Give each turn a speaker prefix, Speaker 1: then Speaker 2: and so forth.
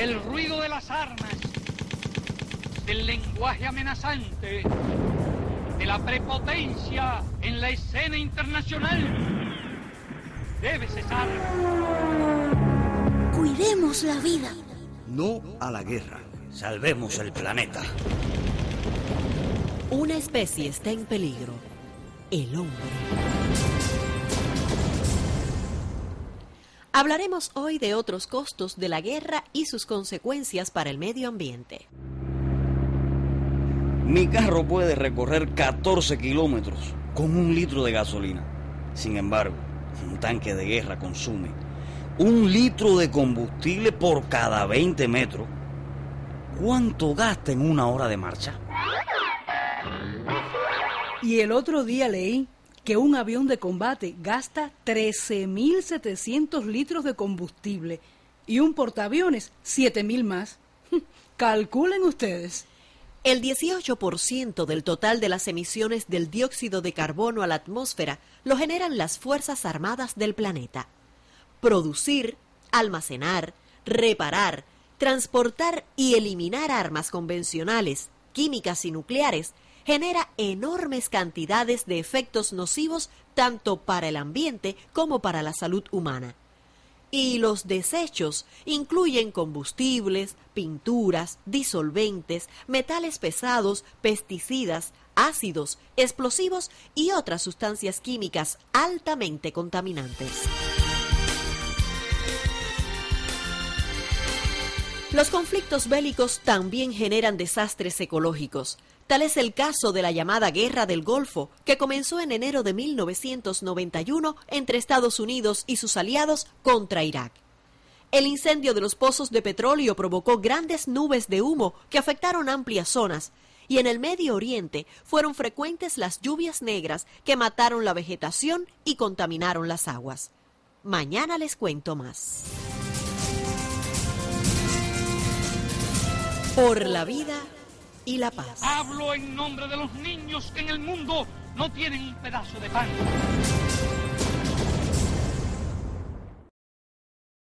Speaker 1: El ruido de las armas, del lenguaje amenazante, de la prepotencia en la escena internacional debe cesar.
Speaker 2: Cuidemos la vida.
Speaker 3: No a la guerra. Salvemos el planeta.
Speaker 4: Una especie está en peligro. El hombre. Hablaremos hoy de otros costos de la guerra y sus consecuencias para el medio ambiente.
Speaker 3: Mi carro puede recorrer 14 kilómetros con un litro de gasolina. Sin embargo, un tanque de guerra consume un litro de combustible por cada 20 metros. ¿Cuánto gasta en una hora de marcha?
Speaker 5: Y el otro día leí que un avión de combate gasta 13.700 litros de combustible y un portaaviones 7.000 más. Calculen ustedes.
Speaker 4: El 18% del total de las emisiones del dióxido de carbono a la atmósfera lo generan las Fuerzas Armadas del planeta. Producir, almacenar, reparar, transportar y eliminar armas convencionales, químicas y nucleares genera enormes cantidades de efectos nocivos tanto para el ambiente como para la salud humana. Y los desechos incluyen combustibles, pinturas, disolventes, metales pesados, pesticidas, ácidos, explosivos y otras sustancias químicas altamente contaminantes. Los conflictos bélicos también generan desastres ecológicos. Tal es el caso de la llamada Guerra del Golfo, que comenzó en enero de 1991 entre Estados Unidos y sus aliados contra Irak. El incendio de los pozos de petróleo provocó grandes nubes de humo que afectaron amplias zonas, y en el Medio Oriente fueron frecuentes las lluvias negras que mataron la vegetación y contaminaron las aguas. Mañana les cuento más. Por la vida y la paz.
Speaker 1: Hablo en nombre de los niños que en el mundo no tienen un pedazo de pan.